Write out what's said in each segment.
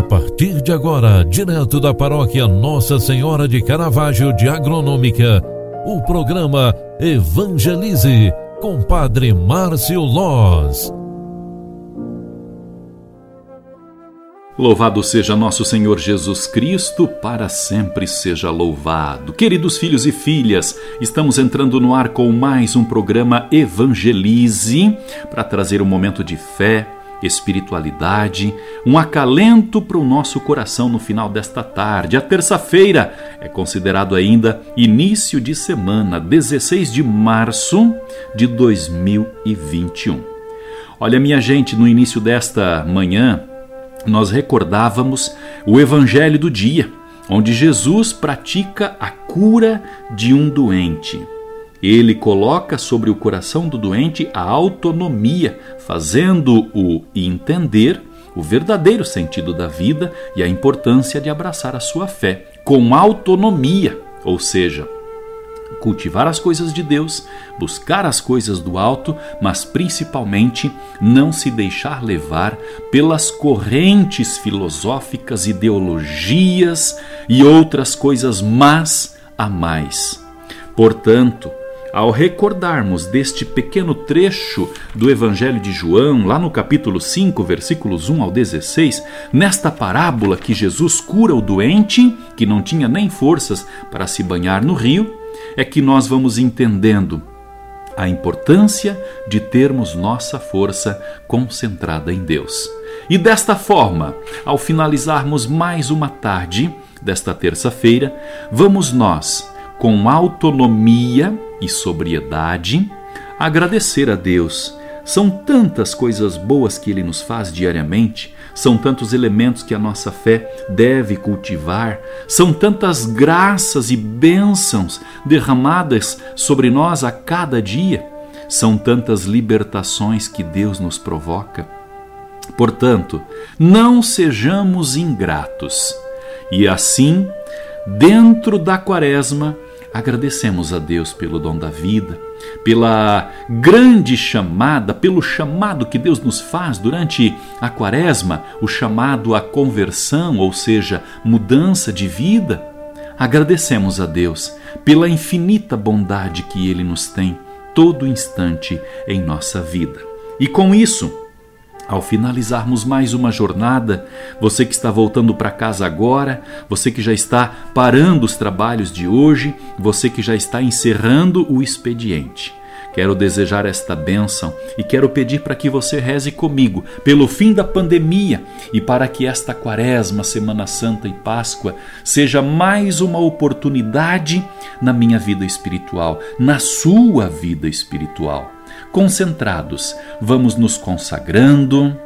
A partir de agora, direto da paróquia Nossa Senhora de Caravaggio de Agronômica, o programa Evangelize com Padre Márcio Loz. Louvado seja nosso Senhor Jesus Cristo, para sempre seja louvado. Queridos filhos e filhas, estamos entrando no ar com mais um programa Evangelize para trazer um momento de fé, espiritualidade, um acalento para o nosso coração no final desta tarde. A terça-feira é considerado ainda início de semana, 16 de março de 2021. Olha, minha gente, no início desta manhã, nós recordávamos o evangelho do dia, onde Jesus pratica a cura de um doente. Ele coloca sobre o coração do doente a autonomia, fazendo-o entender o verdadeiro sentido da vida e a importância de abraçar a sua fé com autonomia, ou seja, cultivar as coisas de Deus, buscar as coisas do alto, mas principalmente não se deixar levar pelas correntes filosóficas, ideologias e outras coisas más a mais. Portanto, ao recordarmos deste pequeno trecho do Evangelho de João, lá no capítulo 5, versículos 1 ao 16, nesta parábola que Jesus cura o doente, que não tinha nem forças para se banhar no rio, é que nós vamos entendendo a importância de termos nossa força concentrada em Deus. E desta forma, ao finalizarmos mais uma tarde desta terça-feira, vamos nós, com autonomia e sobriedade, agradecer a Deus. São tantas coisas boas que Ele nos faz diariamente são tantos elementos que a nossa fé deve cultivar, são tantas graças e bênçãos derramadas sobre nós a cada dia, são tantas libertações que Deus nos provoca. Portanto, não sejamos ingratos. E assim, dentro da Quaresma, agradecemos a Deus pelo dom da vida, pela grande chamada, pelo chamado que Deus nos faz durante a quaresma, o chamado à conversão, ou seja, mudança de vida. Agradecemos a Deus pela infinita bondade que Ele nos tem todo instante em nossa vida. E com isso, ao finalizarmos mais uma jornada, você que está voltando para casa agora, você que já está parando os trabalhos de hoje, você que já está encerrando o expediente. Quero desejar esta bênção e quero pedir para que você reze comigo pelo fim da pandemia e para que esta Quaresma, Semana Santa e Páscoa seja mais uma oportunidade na minha vida espiritual, na sua vida espiritual concentrados, vamos nos consagrando,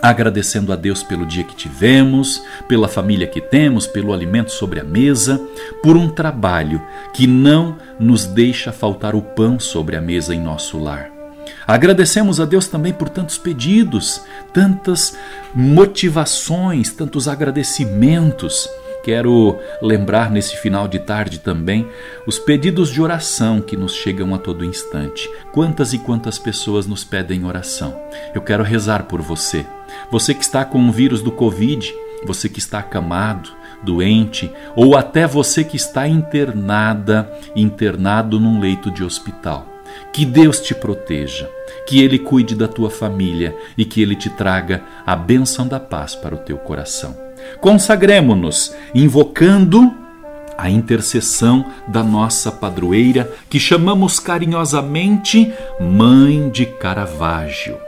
agradecendo a Deus pelo dia que tivemos, pela família que temos, pelo alimento sobre a mesa, por um trabalho que não nos deixa faltar o pão sobre a mesa em nosso lar. Agradecemos a Deus também por tantos pedidos, tantas motivações, tantos agradecimentos Quero lembrar nesse final de tarde também os pedidos de oração que nos chegam a todo instante. Quantas e quantas pessoas nos pedem oração. Eu quero rezar por você. Você que está com o vírus do Covid, você que está acamado, doente, ou até você que está internada, internado num leito de hospital. Que Deus te proteja, que Ele cuide da tua família e que Ele te traga a bênção da paz para o teu coração. Consagremos-nos, invocando a intercessão da nossa padroeira, que chamamos carinhosamente Mãe de Caravaggio.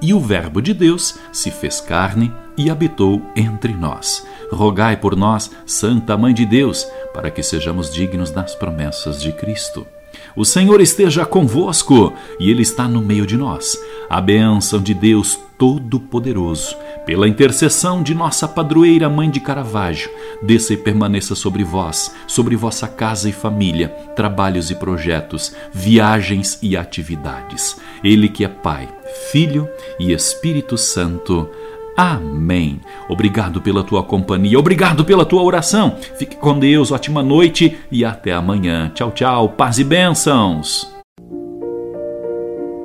E o Verbo de Deus se fez carne e habitou entre nós. Rogai por nós, Santa Mãe de Deus, para que sejamos dignos das promessas de Cristo. O Senhor esteja convosco e Ele está no meio de nós. A bênção de Deus Todo-Poderoso, pela intercessão de nossa padroeira Mãe de Caravaggio, desça e permaneça sobre vós, sobre vossa casa e família, trabalhos e projetos, viagens e atividades. Ele que é Pai, Filho e Espírito Santo. Amém. Obrigado pela tua companhia, obrigado pela tua oração. Fique com Deus, ótima noite e até amanhã. Tchau, tchau, paz e bênçãos.